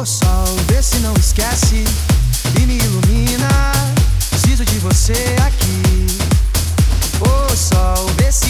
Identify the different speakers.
Speaker 1: Oh, sol, vê se não esquece e me ilumina. Preciso de você aqui. Ô oh, sol, vê se